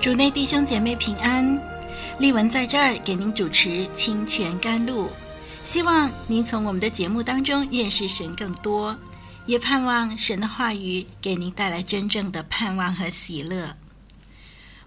主内弟兄姐妹平安，丽文在这儿给您主持清泉甘露，希望您从我们的节目当中认识神更多，也盼望神的话语给您带来真正的盼望和喜乐。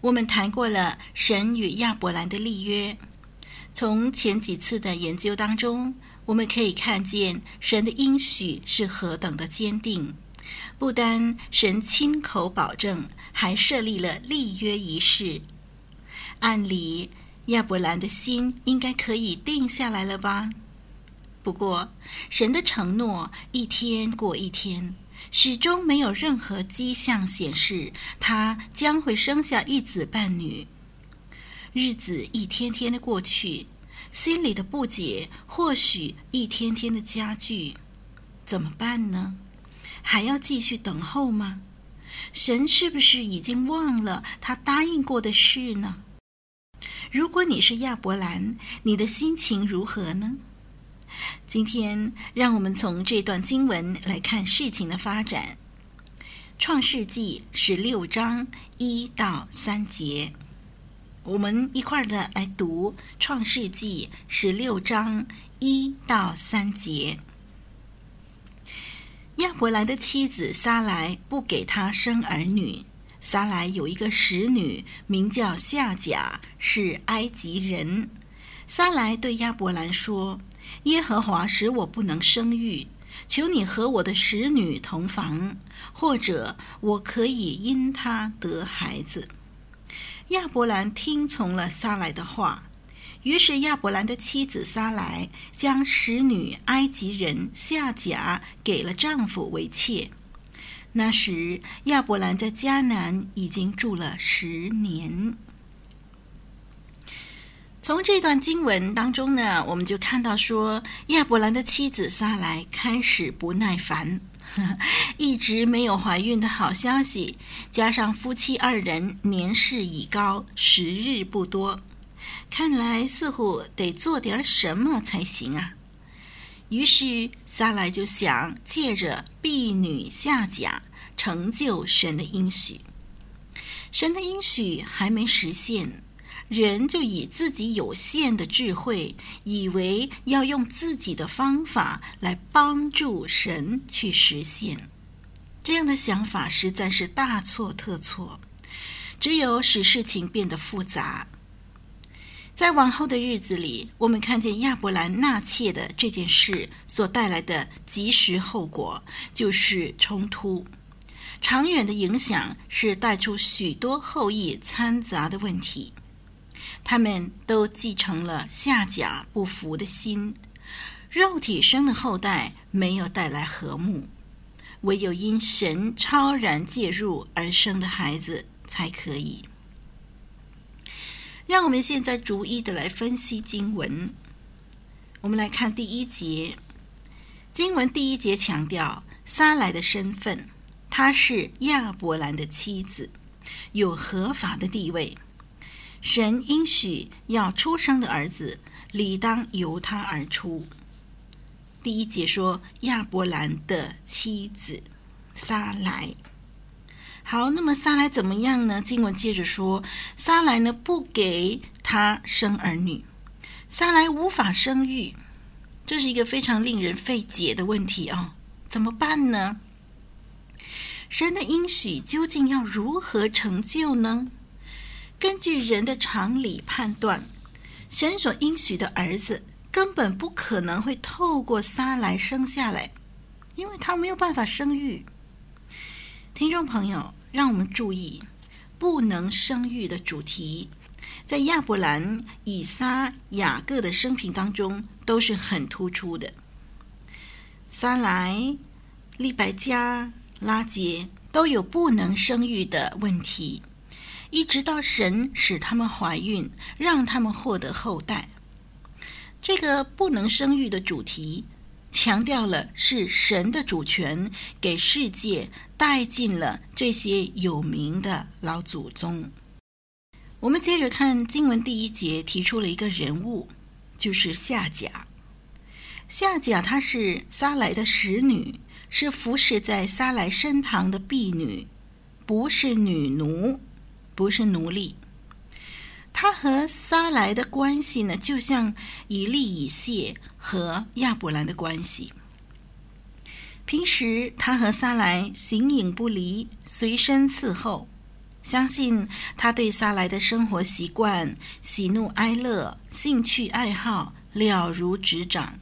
我们谈过了神与亚伯兰的立约，从前几次的研究当中，我们可以看见神的应许是何等的坚定。不单神亲口保证，还设立了立约仪式。按理亚伯兰的心应该可以定下来了吧？不过神的承诺一天过一天，始终没有任何迹象显示他将会生下一子半女。日子一天天的过去，心里的不解或许一天天的加剧，怎么办呢？还要继续等候吗？神是不是已经忘了他答应过的事呢？如果你是亚伯兰，你的心情如何呢？今天让我们从这段经文来看事情的发展。创世纪十六章一到三节，我们一块儿的来读创世纪十六章一到三节。亚伯兰的妻子撒莱不给他生儿女。撒莱有一个使女，名叫夏甲，是埃及人。撒莱对亚伯兰说：“耶和华使我不能生育，求你和我的使女同房，或者我可以因她得孩子。”亚伯兰听从了撒莱的话。于是亚伯兰的妻子撒莱将使女埃及人夏甲给了丈夫为妾。那时亚伯兰在迦南已经住了十年。从这段经文当中呢，我们就看到说，亚伯兰的妻子撒莱开始不耐烦，一直没有怀孕的好消息，加上夫妻二人年事已高，时日不多。看来似乎得做点什么才行啊！于是撒莱就想借着婢女下甲成就神的应许。神的应许还没实现，人就以自己有限的智慧，以为要用自己的方法来帮助神去实现。这样的想法实在是大错特错，只有使事情变得复杂。在往后的日子里，我们看见亚伯兰纳妾的这件事所带来的即时后果，就是冲突。长远的影响是带出许多后裔掺杂的问题。他们都继承了夏甲不服的心，肉体生的后代没有带来和睦，唯有因神超然介入而生的孩子才可以。让我们现在逐一的来分析经文。我们来看第一节，经文第一节强调撒莱的身份，她是亚伯兰的妻子，有合法的地位。神应许要出生的儿子理当由他而出。第一节说亚伯兰的妻子撒莱。好，那么撒来怎么样呢？经文接着说，撒来呢不给他生儿女，撒来无法生育，这是一个非常令人费解的问题啊、怎么办呢？神的应许究竟要如何成就呢？根据人的常理判断，神所应许的儿子根本不可能会透过撒来生下来，因为他没有办法生育。听众朋友，让我们注意，不能生育的主题，在亚伯兰、以撒、雅各的生平当中都是很突出的。撒来、利百加。拉结都有不能生育的问题，一直到神使他们怀孕，让他们获得后代。这个不能生育的主题，强调了是神的主权，给世界带进了这些有名的老祖宗。我们接着看经文第一节，提出了一个人物，就是夏甲。夏甲她是撒莱的使女。是服侍在撒莱身旁的婢女，不是女奴，不是奴隶。他和撒莱的关系呢，就像以利以谢和亚伯兰的关系。平时他和撒莱形影不离，随身伺候。相信他对撒莱的生活习惯、喜怒哀乐、兴趣爱好了如指掌。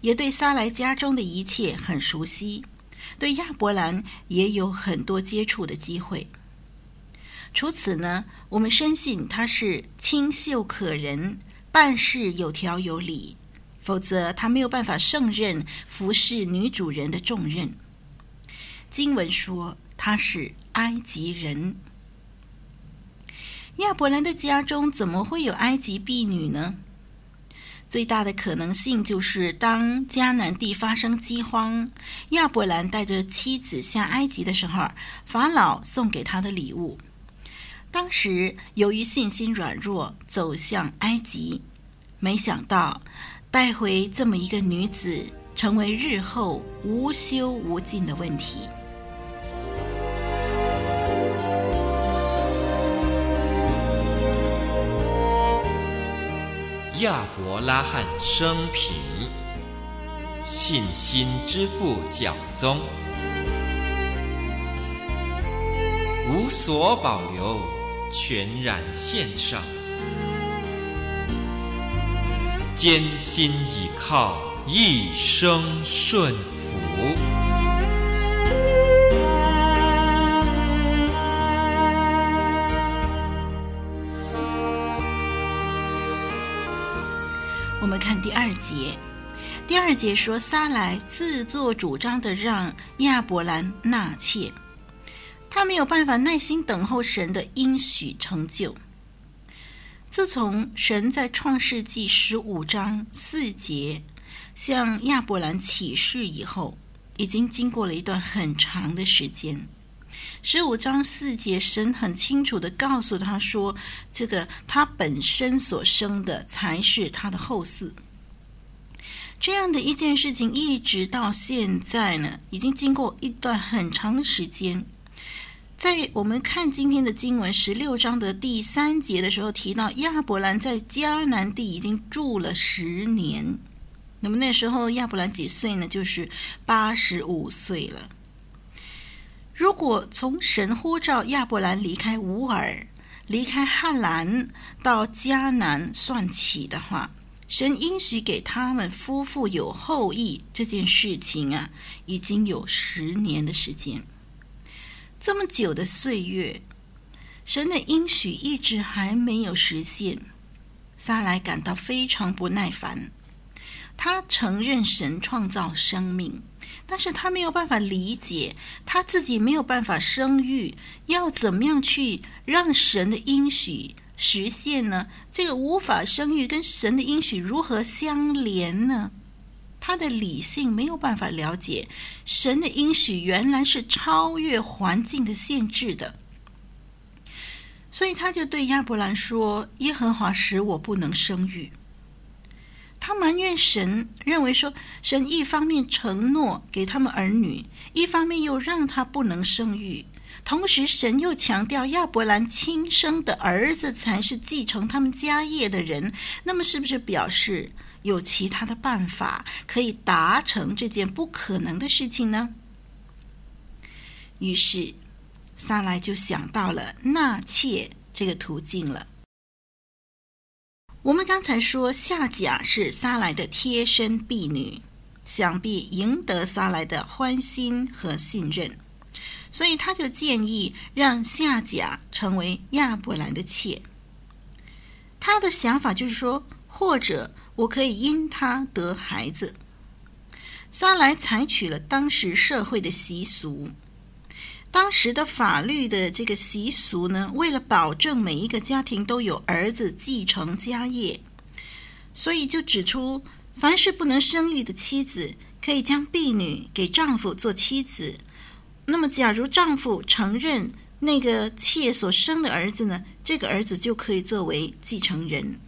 也对撒莱家中的一切很熟悉，对亚伯兰也有很多接触的机会。除此呢，我们深信他是清秀可人，办事有条有理，否则他没有办法胜任服侍女主人的重任。经文说他是埃及人，亚伯兰的家中怎么会有埃及婢女呢？最大的可能性就是，当迦南地发生饥荒，亚伯兰带着妻子下埃及的时候，法老送给他的礼物。当时由于信心软弱，走向埃及，没想到带回这么一个女子，成为日后无休无尽的问题。亚伯拉罕生平，信心之父教宗，无所保留，全然献上，艰辛倚靠，一生顺服。我们看第二节，第二节说撒莱自作主张的让亚伯兰纳妾，他没有办法耐心等候神的应许成就。自从神在创世纪十五章四节向亚伯兰启示以后，已经经过了一段很长的时间。十五章四节，神很清楚的告诉他说：“这个他本身所生的才是他的后嗣。”这样的一件事情，一直到现在呢，已经经过一段很长的时间。在我们看今天的经文十六章的第三节的时候，提到亚伯兰在迦南地已经住了十年。那么那时候亚伯兰几岁呢？就是八十五岁了。如果从神呼召亚伯兰离开乌尔、离开汉兰到迦南算起的话，神应许给他们夫妇有后裔这件事情啊，已经有十年的时间。这么久的岁月，神的应许一直还没有实现，撒莱感到非常不耐烦。他承认神创造生命。但是他没有办法理解，他自己没有办法生育，要怎么样去让神的应许实现呢？这个无法生育跟神的应许如何相连呢？他的理性没有办法了解，神的应许原来是超越环境的限制的，所以他就对亚伯兰说：“耶和华使我不能生育。”他埋怨神，认为说神一方面承诺给他们儿女，一方面又让他不能生育。同时，神又强调亚伯兰亲生的儿子才是继承他们家业的人。那么，是不是表示有其他的办法可以达成这件不可能的事情呢？于是，撒莱就想到了纳妾这个途径了。我们刚才说夏甲是撒莱的贴身婢女，想必赢得撒莱的欢心和信任。所以他就建议让夏甲成为亚伯兰的妾。他的想法就是说，或者我可以因他得孩子。撒来采取了当时社会的习俗，当时的法律的这个习俗呢，为了保证每一个家庭都有儿子继承家业，所以就指出，凡是不能生育的妻子，可以将婢女给丈夫做妻子。那么，假如丈夫承认那个妾所生的儿子呢，这个儿子就可以作为继承人。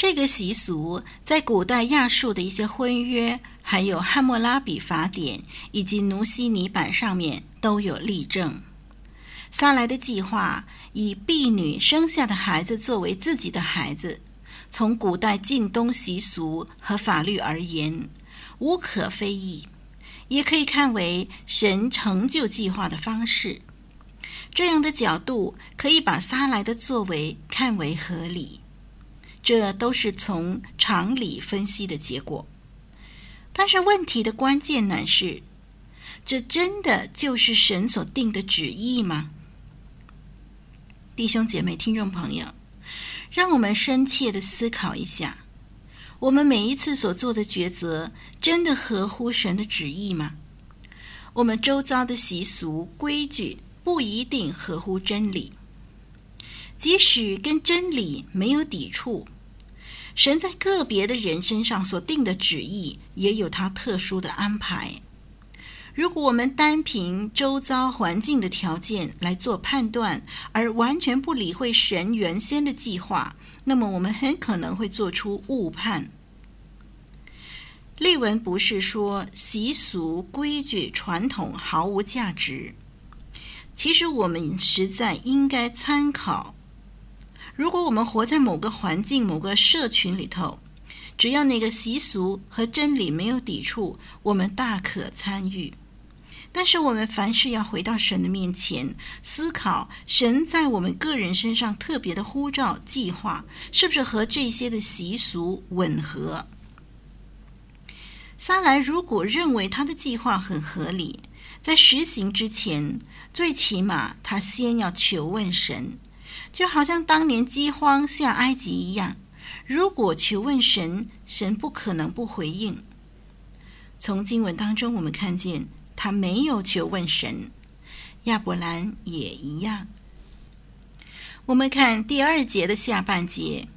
这个习俗在古代亚述的一些婚约，还有汉谟拉比法典以及努西尼版上面都有例证。撒莱的计划以婢女生下的孩子作为自己的孩子，从古代近东习俗和法律而言，无可非议。也可以看为神成就计划的方式，这样的角度可以把撒莱的作为看为合理，这都是从常理分析的结果。但是问题的关键乃是，这真的就是神所定的旨意吗？弟兄姐妹、听众朋友，让我们深切的思考一下。我们每一次所做的抉择，真的合乎神的旨意吗？我们周遭的习俗规矩不一定合乎真理，即使跟真理没有抵触，神在个别的人身上所定的旨意，也有他特殊的安排。如果我们单凭周遭环境的条件来做判断，而完全不理会神原先的计划，那么我们很可能会做出误判。例文不是说习俗、规矩、传统毫无价值，其实我们实在应该参考。如果我们活在某个环境、某个社群里头，只要那个习俗和真理没有抵触，我们大可参与。但是我们凡事要回到神的面前，思考神在我们个人身上特别的呼召计划，是不是和这些的习俗吻合？撒来如果认为他的计划很合理，在实行之前，最起码他先要求问神，就好像当年饥荒下埃及一样。如果求问神，神不可能不回应。从经文当中，我们看见。他没有求问神，亚伯兰也一样。我们看第二节的下半节，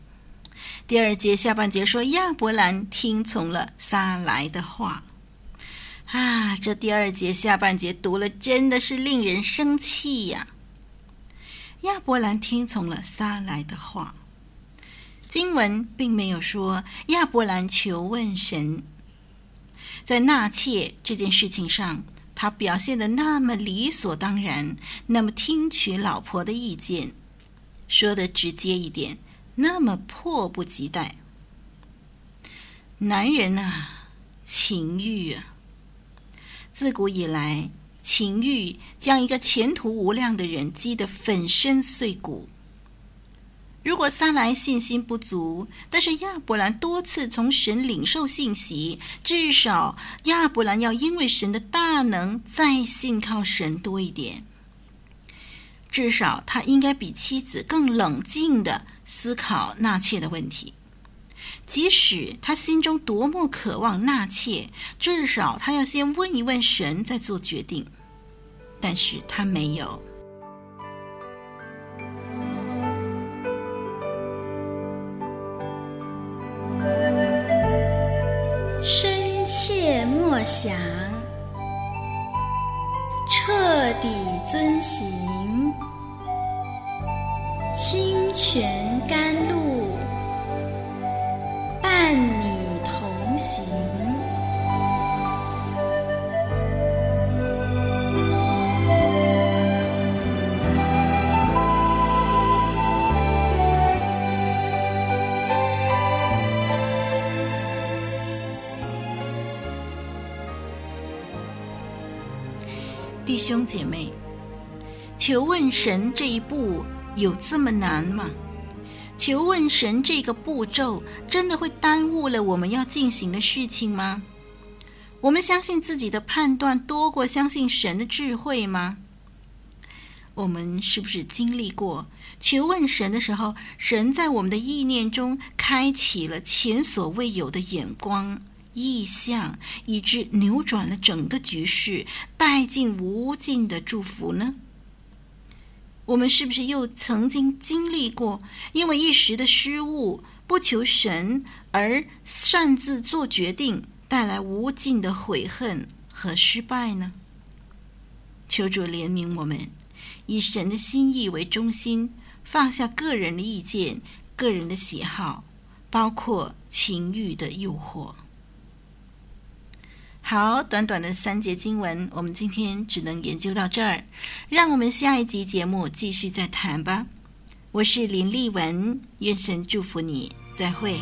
第二节下半节说亚伯兰听从了撒莱的话。啊，这第二节下半节读了真的是令人生气呀！亚伯兰听从了撒莱的话，经文并没有说亚伯兰求问神。在纳妾这件事情上，他表现的那么理所当然，那么听取老婆的意见，说的直接一点，那么迫不及待。男人啊，情欲啊，自古以来，情欲将一个前途无量的人击得粉身碎骨。如果撒莱信心不足，但是亚伯兰多次从神领受信息，至少亚伯兰要因为神的大能再信靠神多一点。至少他应该比妻子更冷静的思考纳妾的问题。即使他心中多么渴望纳妾，至少他要先问一问神再做决定。但是他没有。深切默想，彻底遵行，清泉甘弟兄姐妹，求问神这一步有这么难吗？求问神这个步骤真的会耽误了我们要进行的事情吗？我们相信自己的判断多过相信神的智慧吗？我们是不是经历过求问神的时候，神在我们的意念中开启了前所未有的眼光、意象，以致扭转了整个局势，带进无尽的祝福呢？我们是不是又曾经经历过因为一时的失误，不求神而擅自做决定，带来无尽的悔恨和失败呢？求主怜悯我们。以神的心意为中心，放下个人的意见、个人的喜好，包括情欲的诱惑。好，短短的三节经文，我们今天只能研究到这儿。让我们下一集节目继续再谈吧。我是林丽文，愿神祝福你，再会。